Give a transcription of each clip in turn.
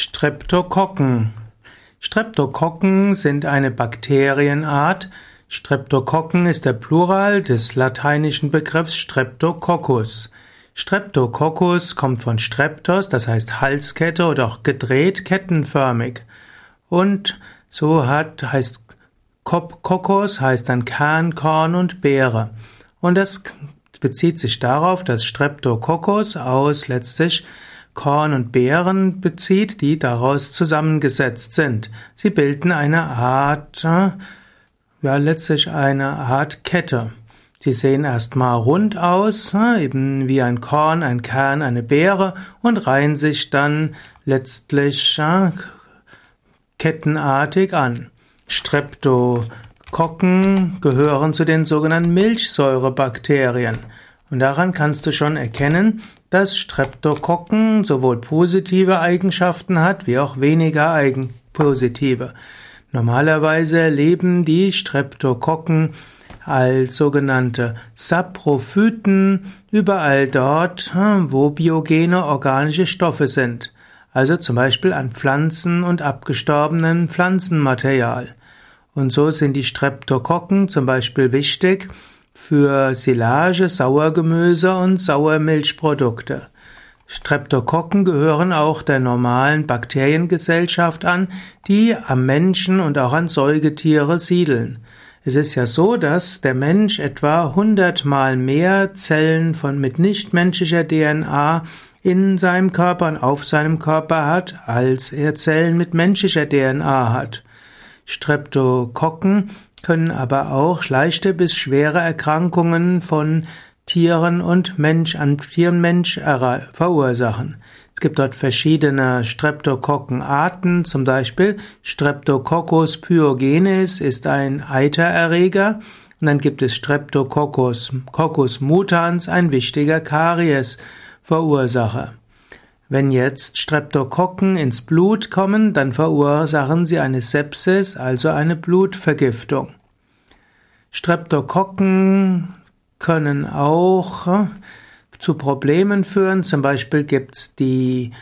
Streptokokken. Streptokokken sind eine Bakterienart. Streptokokken ist der Plural des lateinischen Begriffs Streptococcus. Streptococcus kommt von Streptos, das heißt Halskette oder auch gedreht kettenförmig. Und so hat, heißt Kokos heißt dann Kern, Korn und Beere. Und das bezieht sich darauf, dass Streptococcus aus letztlich Korn und Beeren bezieht, die daraus zusammengesetzt sind. Sie bilden eine Art, ja, letztlich eine Art Kette. Sie sehen erstmal rund aus, eben wie ein Korn, ein Kern, eine Beere und reihen sich dann letztlich ja, kettenartig an. Streptokokken gehören zu den sogenannten Milchsäurebakterien. Und daran kannst du schon erkennen, dass Streptokokken sowohl positive Eigenschaften hat, wie auch weniger eigen positive. Normalerweise leben die Streptokokken als sogenannte Saprophyten überall dort, wo biogene organische Stoffe sind. Also zum Beispiel an Pflanzen und abgestorbenen Pflanzenmaterial. Und so sind die Streptokokken zum Beispiel wichtig für Silage, Sauergemüse und Sauermilchprodukte. Streptokokken gehören auch der normalen Bakteriengesellschaft an, die am Menschen und auch an Säugetiere siedeln. Es ist ja so, dass der Mensch etwa hundertmal mehr Zellen von mit nichtmenschlicher DNA in seinem Körper und auf seinem Körper hat, als er Zellen mit menschlicher DNA hat. Streptokokken können aber auch leichte bis schwere Erkrankungen von Tieren und Mensch an Tieren Mensch verursachen. Es gibt dort verschiedene Streptokokkenarten, zum Beispiel Streptococcus pyogenes ist ein Eitererreger und dann gibt es Streptococcus Coccus mutans, ein wichtiger Karies-Verursacher. Wenn jetzt Streptokokken ins Blut kommen, dann verursachen sie eine Sepsis, also eine Blutvergiftung. Streptokokken können auch äh, zu Problemen führen. Zum Beispiel gibt's die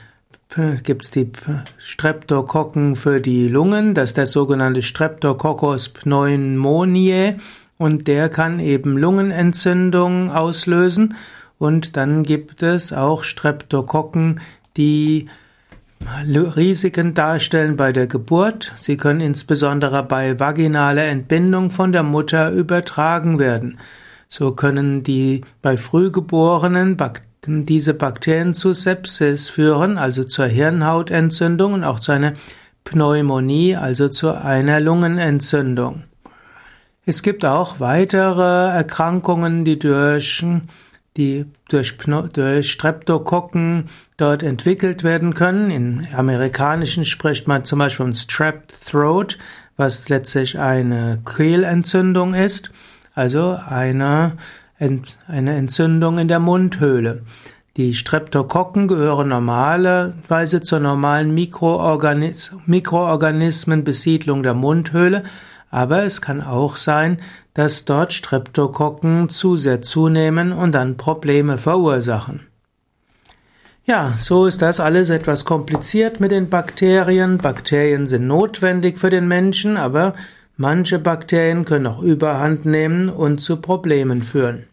gibt's die Streptokokken für die Lungen, das ist der sogenannte Streptococcus pneumoniae und der kann eben Lungenentzündung auslösen und dann gibt es auch Streptokokken, die Risiken darstellen bei der Geburt. Sie können insbesondere bei vaginaler Entbindung von der Mutter übertragen werden. So können die bei Frühgeborenen diese Bakterien zu Sepsis führen, also zur Hirnhautentzündung und auch zu einer Pneumonie, also zu einer Lungenentzündung. Es gibt auch weitere Erkrankungen, die durch die durch, durch Streptokokken dort entwickelt werden können. In amerikanischen spricht man zum Beispiel von Strep Throat, was letztlich eine Kehlentzündung ist, also eine, eine Entzündung in der Mundhöhle. Die Streptokokken gehören normalerweise zur normalen Mikroorganis Mikroorganismenbesiedlung der Mundhöhle, aber es kann auch sein, dass dort Streptokokken zu sehr zunehmen und dann Probleme verursachen. Ja, so ist das alles etwas kompliziert mit den Bakterien. Bakterien sind notwendig für den Menschen, aber manche Bakterien können auch überhand nehmen und zu Problemen führen.